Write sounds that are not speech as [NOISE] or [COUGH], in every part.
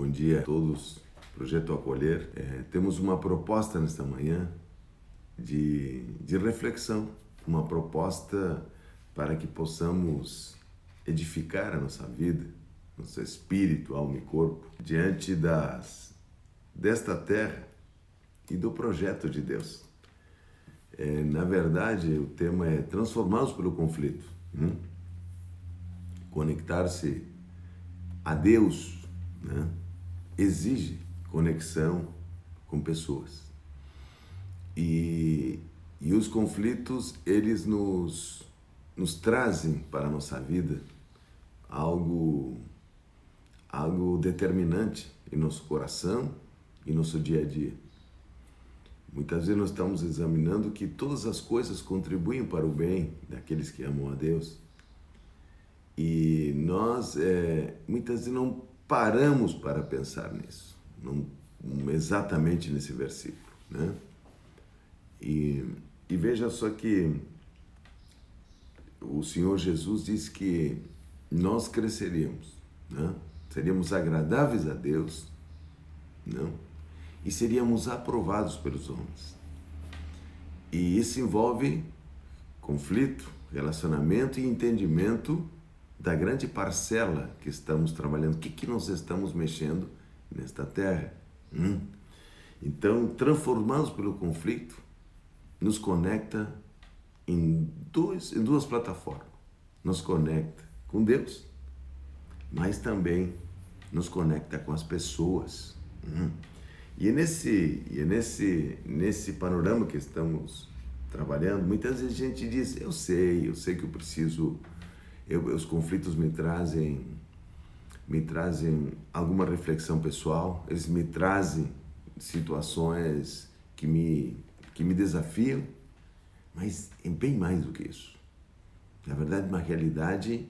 Bom dia a todos. Projeto Acolher. É, temos uma proposta nesta manhã de, de reflexão, uma proposta para que possamos edificar a nossa vida, nosso espírito, alma e corpo, diante das, desta terra e do projeto de Deus. É, na verdade, o tema é transformados pelo conflito. Hum? Conectar-se a Deus né, exige conexão com pessoas. E, e os conflitos, eles nos, nos trazem para a nossa vida algo, algo determinante em nosso coração e nosso dia a dia. Muitas vezes nós estamos examinando que todas as coisas contribuem para o bem daqueles que amam a Deus. E nós é, muitas vezes não paramos para pensar nisso, não, exatamente nesse versículo. Né? E, e veja só que o Senhor Jesus diz que nós cresceríamos, né? seríamos agradáveis a Deus, não? e seríamos aprovados pelos homens. E isso envolve conflito, relacionamento e entendimento da grande parcela que estamos trabalhando, o que, que nós estamos mexendo nesta terra. Hum? Então, transformados pelo conflito, nos conecta em, dois, em duas plataformas. Nos conecta com Deus, mas também nos conecta com as pessoas. Hum? E é nesse, e é nesse, nesse panorama que estamos trabalhando, muitas vezes a gente diz: eu sei, eu sei que eu preciso, eu, os conflitos me trazem, me trazem alguma reflexão pessoal, eles me trazem situações que me, que me desafiam, mas é bem mais do que isso. Na verdade, uma realidade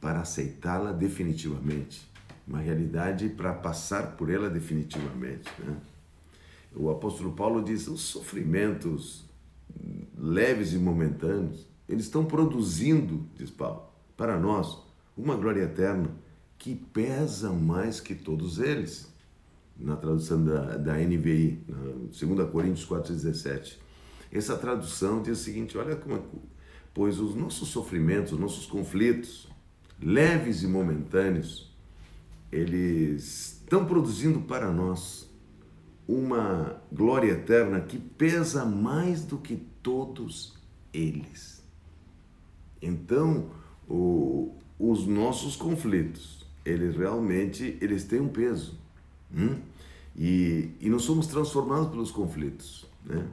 para aceitá-la definitivamente uma realidade para passar por ela definitivamente. Né? O apóstolo Paulo diz: os sofrimentos leves e momentâneos, eles estão produzindo, diz Paulo, para nós uma glória eterna que pesa mais que todos eles. Na tradução da, da NVI, 2 Coríntios 4,17. Essa tradução diz o seguinte: olha como é, pois os nossos sofrimentos, os nossos conflitos, leves e momentâneos, eles estão produzindo para nós uma glória eterna que pesa mais do que todos eles. Então, o, os nossos conflitos, eles realmente eles têm um peso. Hum? E, e nós somos transformados pelos conflitos. Né?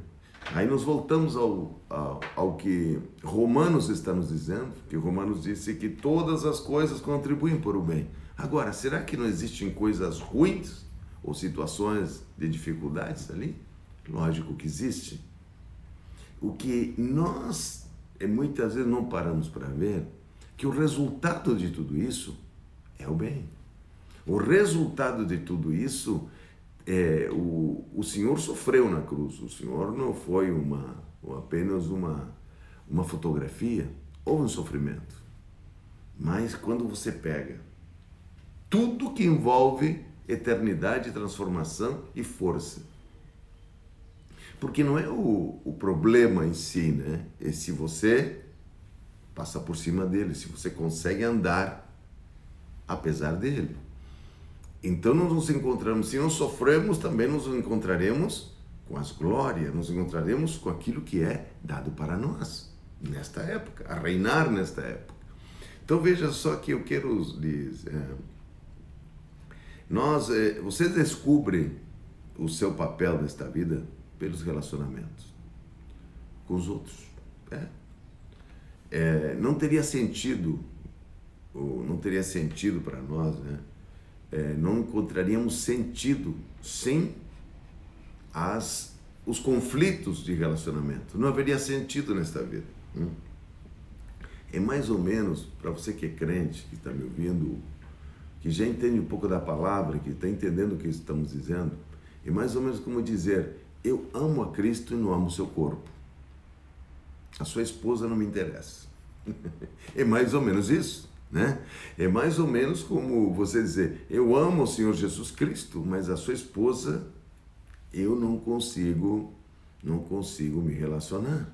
Aí nós voltamos ao, ao, ao, que Romanos está nos dizendo, que Romanos disse que todas as coisas contribuem para o bem. Agora, será que não existem coisas ruins ou situações de dificuldades ali? Lógico que existe. O que nós eh, muitas vezes não paramos para ver que o resultado de tudo isso é o bem. O resultado de tudo isso é o, o Senhor sofreu na cruz. O Senhor não foi uma apenas uma uma fotografia ou um sofrimento. Mas quando você pega tudo que envolve eternidade, transformação e força. Porque não é o, o problema em si, né? É se você passa por cima dele, se você consegue andar apesar dele. Então nós nos encontramos, se nós sofremos, também nos encontraremos com as glórias, nos encontraremos com aquilo que é dado para nós nesta época, a reinar nesta época. Então veja só que eu quero lhes é, nós, eh, você descobre o seu papel nesta vida pelos relacionamentos com os outros. É. É, não teria sentido, não teria sentido para nós, né? É, não encontraríamos sentido sem as, os conflitos de relacionamento. Não haveria sentido nesta vida. Hum? É mais ou menos, para você que é crente, que está me ouvindo, que já entende um pouco da palavra, que está entendendo o que estamos dizendo, é mais ou menos como dizer: Eu amo a Cristo e não amo o seu corpo. A sua esposa não me interessa. [LAUGHS] é mais ou menos isso. Né? É mais ou menos como você dizer: Eu amo o Senhor Jesus Cristo, mas a sua esposa eu não consigo, não consigo me relacionar.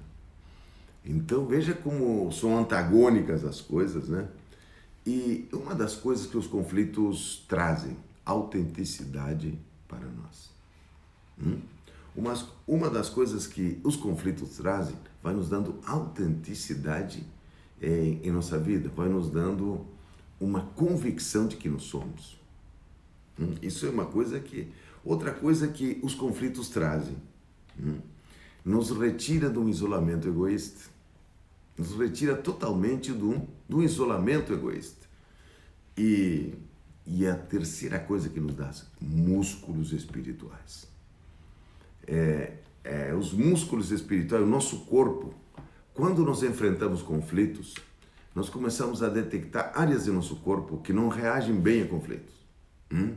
Então veja como são antagônicas as coisas, né? E uma das coisas que os conflitos trazem, autenticidade para nós. Hum? Uma, uma das coisas que os conflitos trazem vai nos dando autenticidade em, em nossa vida, vai nos dando uma convicção de que nós somos. Hum? Isso é uma coisa que. Outra coisa que os conflitos trazem. Hum? Nos retira de um isolamento egoísta. Nos retira totalmente do, do isolamento egoísta. E, e a terceira coisa que nos dá, músculos espirituais. É, é, os músculos espirituais, o nosso corpo, quando nós enfrentamos conflitos, nós começamos a detectar áreas em nosso corpo que não reagem bem a conflitos. Hum?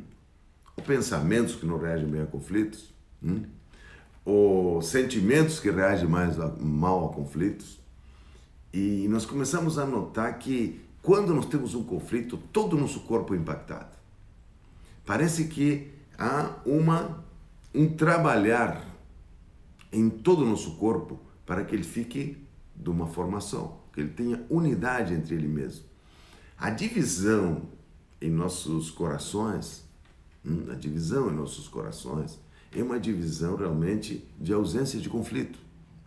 Ou pensamentos que não reagem bem a conflitos. Hum? Ou sentimentos que reagem mais a, mal a conflitos. E nós começamos a notar que quando nós temos um conflito, todo o nosso corpo é impactado. Parece que há uma, um trabalhar em todo o nosso corpo para que ele fique de uma formação, que ele tenha unidade entre ele mesmo. A divisão em nossos corações, hum, a divisão em nossos corações é uma divisão realmente de ausência de conflito,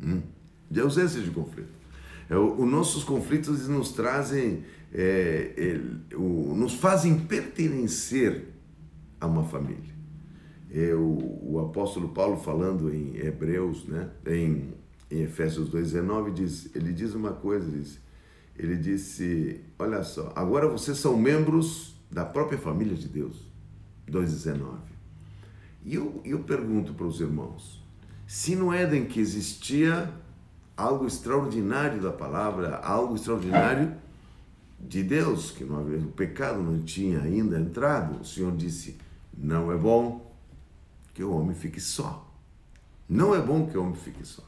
hum, de ausência de conflito. É, os nossos conflitos nos trazem, é, é, o, nos fazem pertencer a uma família. É, o, o apóstolo Paulo falando em Hebreus, né, em em Efésios 2,19, diz, ele diz uma coisa, diz, ele disse, olha só, agora vocês são membros da própria família de Deus. 2,19. E eu, eu pergunto para os irmãos, se no Éden que existia algo extraordinário da palavra, algo extraordinário de Deus, que não havia, o pecado não tinha ainda entrado, o Senhor disse, não é bom que o homem fique só. Não é bom que o homem fique só.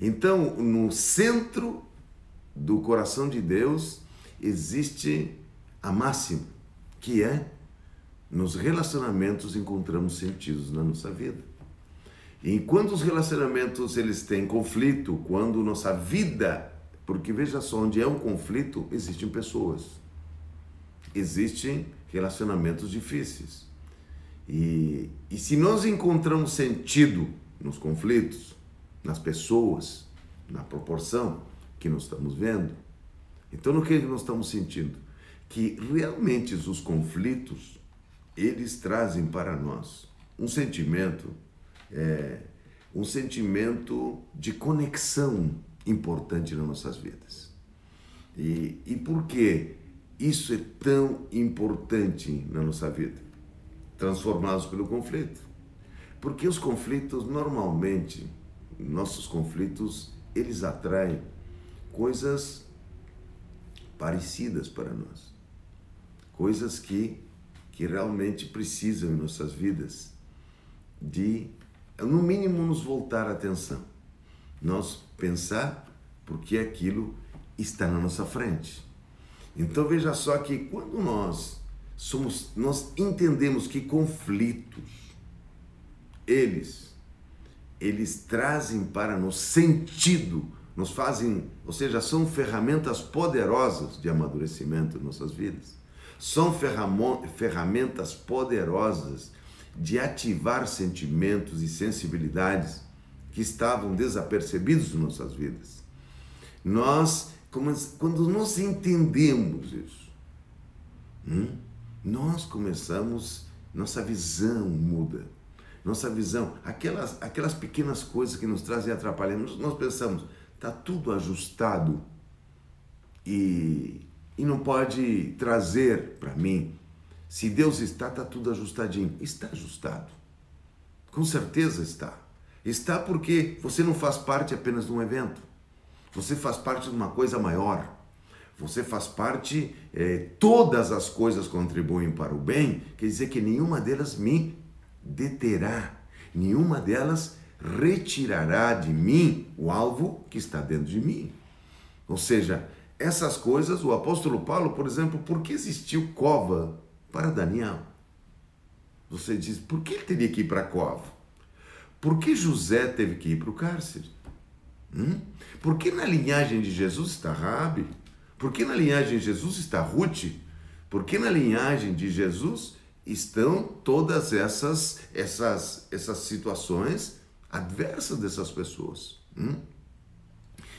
Então, no centro do coração de Deus existe a máxima, que é nos relacionamentos encontramos sentidos na nossa vida. E enquanto os relacionamentos eles têm conflito, quando nossa vida, porque veja só, onde é um conflito, existem pessoas. Existem relacionamentos difíceis. E, e se nós encontramos sentido nos conflitos, nas pessoas, na proporção que nós estamos vendo. Então, no que nós estamos sentindo? Que realmente os conflitos, eles trazem para nós um sentimento, é, um sentimento de conexão importante nas nossas vidas. E, e por que isso é tão importante na nossa vida? Transformados pelo conflito. Porque os conflitos normalmente nossos conflitos, eles atraem coisas parecidas para nós. Coisas que, que realmente precisam em nossas vidas de, no mínimo, nos voltar a atenção. Nós pensar porque aquilo está na nossa frente. Então veja só que quando nós somos, nós entendemos que conflitos, eles eles trazem para nos sentido, nos fazem, ou seja, são ferramentas poderosas de amadurecimento em nossas vidas. São ferramentas poderosas de ativar sentimentos e sensibilidades que estavam desapercebidos em nossas vidas. Nós, quando nós entendemos isso, hum, nós começamos, nossa visão muda nossa visão, aquelas, aquelas pequenas coisas que nos trazem atrapalhando, nós pensamos, está tudo ajustado e, e não pode trazer para mim. Se Deus está, está tudo ajustadinho. Está ajustado. Com certeza está. Está porque você não faz parte apenas de um evento. Você faz parte de uma coisa maior. Você faz parte, eh, todas as coisas contribuem para o bem, quer dizer que nenhuma delas me deterá, nenhuma delas retirará de mim o alvo que está dentro de mim. Ou seja, essas coisas, o apóstolo Paulo, por exemplo, por que existiu cova para Daniel? Você diz, por que ele teria que ir para a cova? Por que José teve que ir para o cárcere? Hum? Por que na linhagem de Jesus está Rabi? Por que na linhagem de Jesus está Ruth? Por que na linhagem de Jesus estão todas essas essas essas situações adversas dessas pessoas? Hum?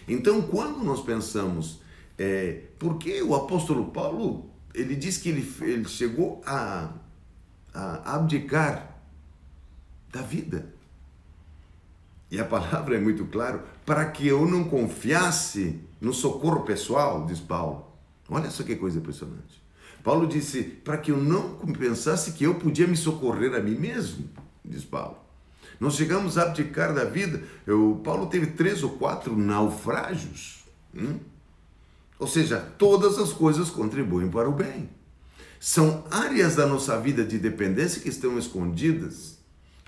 Então, quando nós pensamos, é, por que o apóstolo Paulo ele diz que ele, ele chegou a, a abdicar da vida? E a palavra é muito clara, para que eu não confiasse no socorro pessoal, diz Paulo. Olha só que coisa impressionante. Paulo disse, para que eu não pensasse que eu podia me socorrer a mim mesmo, diz Paulo. Nós chegamos a abdicar da vida. Paulo teve três ou quatro naufrágios. Hum? Ou seja, todas as coisas contribuem para o bem. São áreas da nossa vida de dependência que estão escondidas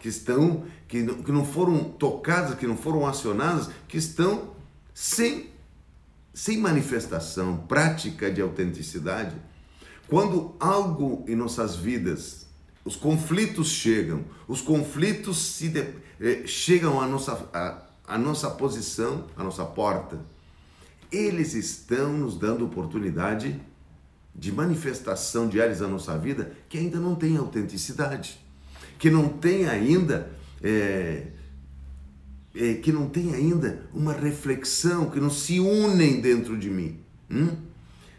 que estão que não, que não foram tocadas, que não foram acionadas, que estão sem sem manifestação prática de autenticidade. Quando algo em nossas vidas, os conflitos chegam, os conflitos se de, eh, chegam à nossa, à, à nossa posição, à nossa porta, eles estão nos dando oportunidade de manifestação diárias da nossa vida que ainda não tem autenticidade que não tem ainda é, é, que não tem ainda uma reflexão, que não se unem dentro de mim. Hum?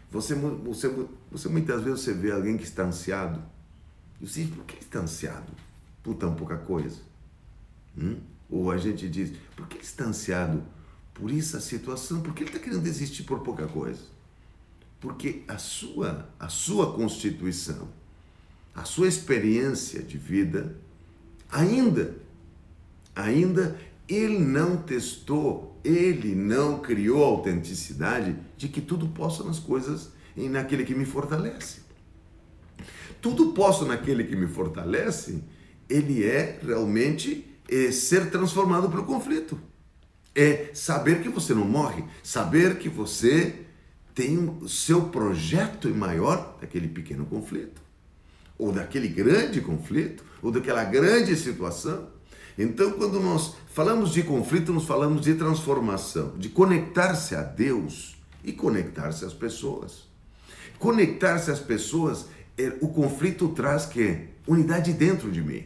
Você, você, você muitas vezes você vê alguém que está ansiado. E você diz, por que está ansiado? Por tão pouca coisa. Hum? Ou a gente diz, por que está ansiado por essa situação? Por que ele está querendo desistir por pouca coisa? Porque a sua, a sua constituição, a sua experiência de vida, ainda, ainda ele não testou, ele não criou a autenticidade de que tudo posso nas coisas e naquele que me fortalece. Tudo posso naquele que me fortalece, ele é realmente é, ser transformado pelo conflito. É saber que você não morre, saber que você tem o seu projeto maior daquele pequeno conflito ou daquele grande conflito, ou daquela grande situação. Então, quando nós falamos de conflito, nós falamos de transformação, de conectar-se a Deus e conectar-se às pessoas. Conectar-se às pessoas, é, o conflito traz que unidade dentro de mim,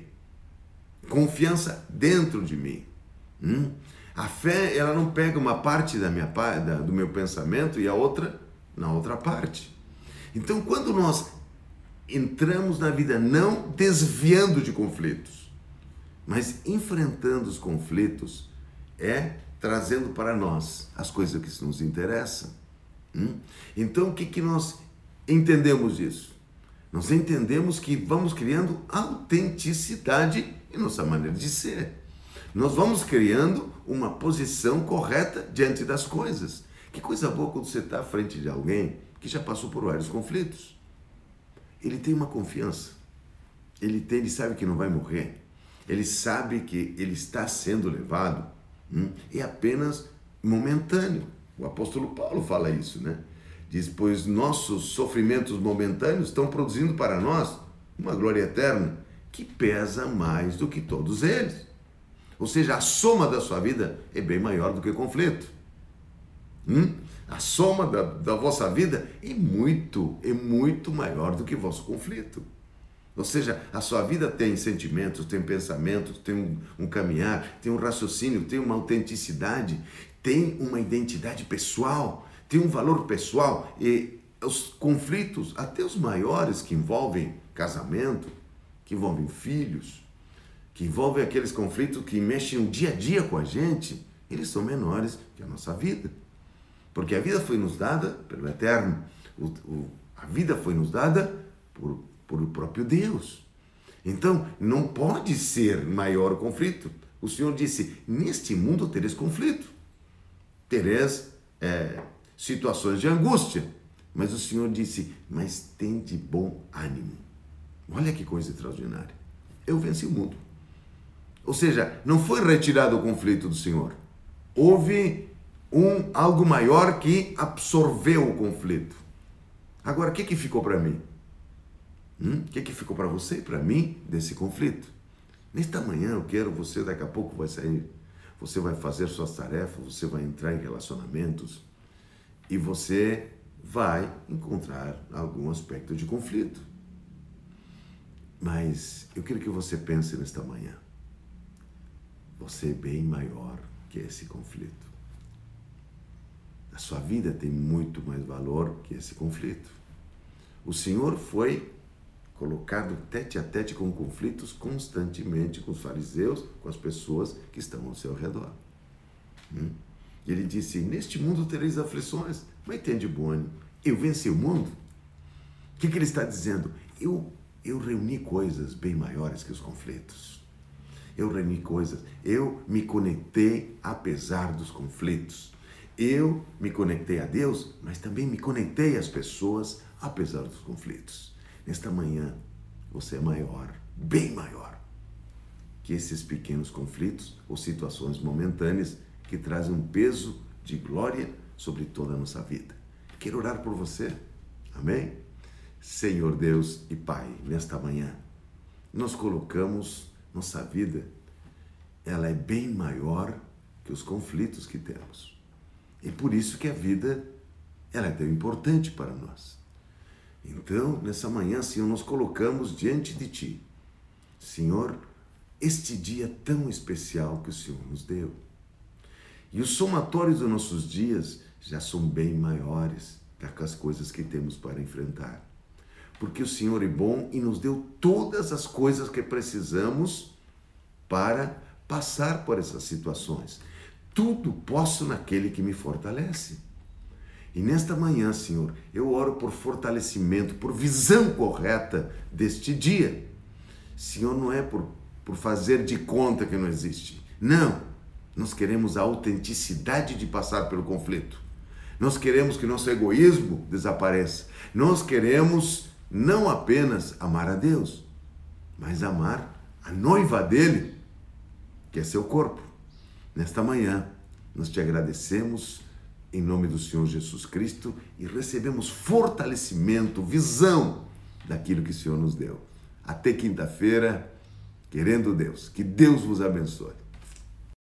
confiança dentro de mim. Hum? A fé, ela não pega uma parte da minha da, do meu pensamento e a outra na outra parte. Então, quando nós entramos na vida não desviando de conflitos, mas enfrentando os conflitos, é trazendo para nós as coisas que nos interessam. Hum? Então, o que, que nós entendemos disso? Nós entendemos que vamos criando autenticidade em nossa maneira de ser. Nós vamos criando uma posição correta diante das coisas. Que coisa boa quando você está à frente de alguém que já passou por vários conflitos ele tem uma confiança. Ele tem, ele sabe que não vai morrer. Ele sabe que ele está sendo levado. Hum, é apenas momentâneo. O apóstolo Paulo fala isso, né? Diz: Pois nossos sofrimentos momentâneos estão produzindo para nós uma glória eterna que pesa mais do que todos eles. Ou seja, a soma da sua vida é bem maior do que o conflito. Hum? A soma da, da vossa vida é muito, é muito maior do que o vosso conflito. Ou seja, a sua vida tem sentimentos, tem pensamentos, tem um, um, caminhar, tem um raciocínio, tem uma autenticidade, tem uma identidade pessoal, tem um valor pessoal. E os conflitos, até os maiores que envolvem casamento, que envolvem filhos, que envolvem aqueles conflitos que mexem o dia a dia com a gente, eles são menores que a nossa vida. Porque a vida foi nos dada pelo Eterno, o, o, a vida foi nos dada por, por o próprio Deus. Então, não pode ser maior o conflito. O Senhor disse: Neste mundo tereis conflito, tereis é, situações de angústia. Mas o Senhor disse: Mas tem de bom ânimo. Olha que coisa extraordinária. Eu venci o mundo. Ou seja, não foi retirado o conflito do Senhor. Houve um algo maior que absorveu o conflito. Agora, o que, que ficou para mim? Hum? O que, que ficou para você e para mim desse conflito? Nesta manhã eu quero, você daqui a pouco vai sair, você vai fazer suas tarefas, você vai entrar em relacionamentos e você vai encontrar algum aspecto de conflito. Mas eu quero que você pense nesta manhã. Você é bem maior que esse conflito. Sua vida tem muito mais valor que esse conflito. O Senhor foi colocado tete a tete com conflitos constantemente com os fariseus, com as pessoas que estão ao seu redor. Hum? E ele disse: Neste mundo tereis aflições, mas tem de bom ânimo. Eu venci o mundo. O que, que ele está dizendo? Eu, eu reuni coisas bem maiores que os conflitos. Eu reuni coisas. Eu me conectei apesar dos conflitos. Eu me conectei a Deus, mas também me conectei às pessoas apesar dos conflitos. Nesta manhã, você é maior, bem maior, que esses pequenos conflitos ou situações momentâneas que trazem um peso de glória sobre toda a nossa vida. Quero orar por você. Amém? Senhor Deus e Pai, nesta manhã, nós colocamos nossa vida, ela é bem maior que os conflitos que temos. E por isso que a vida ela é tão importante para nós. Então, nessa manhã, Senhor, nos colocamos diante de Ti. Senhor, este dia tão especial que o Senhor nos deu. E os somatórios dos nossos dias já são bem maiores que as coisas que temos para enfrentar. Porque o Senhor é bom e nos deu todas as coisas que precisamos para passar por essas situações. Tudo posso naquele que me fortalece. E nesta manhã, Senhor, eu oro por fortalecimento, por visão correta deste dia. Senhor, não é por, por fazer de conta que não existe. Não. Nós queremos a autenticidade de passar pelo conflito. Nós queremos que nosso egoísmo desapareça. Nós queremos não apenas amar a Deus, mas amar a noiva dele, que é seu corpo. Nesta manhã, nós te agradecemos em nome do Senhor Jesus Cristo e recebemos fortalecimento, visão daquilo que o Senhor nos deu. Até quinta-feira, querendo Deus. Que Deus vos abençoe.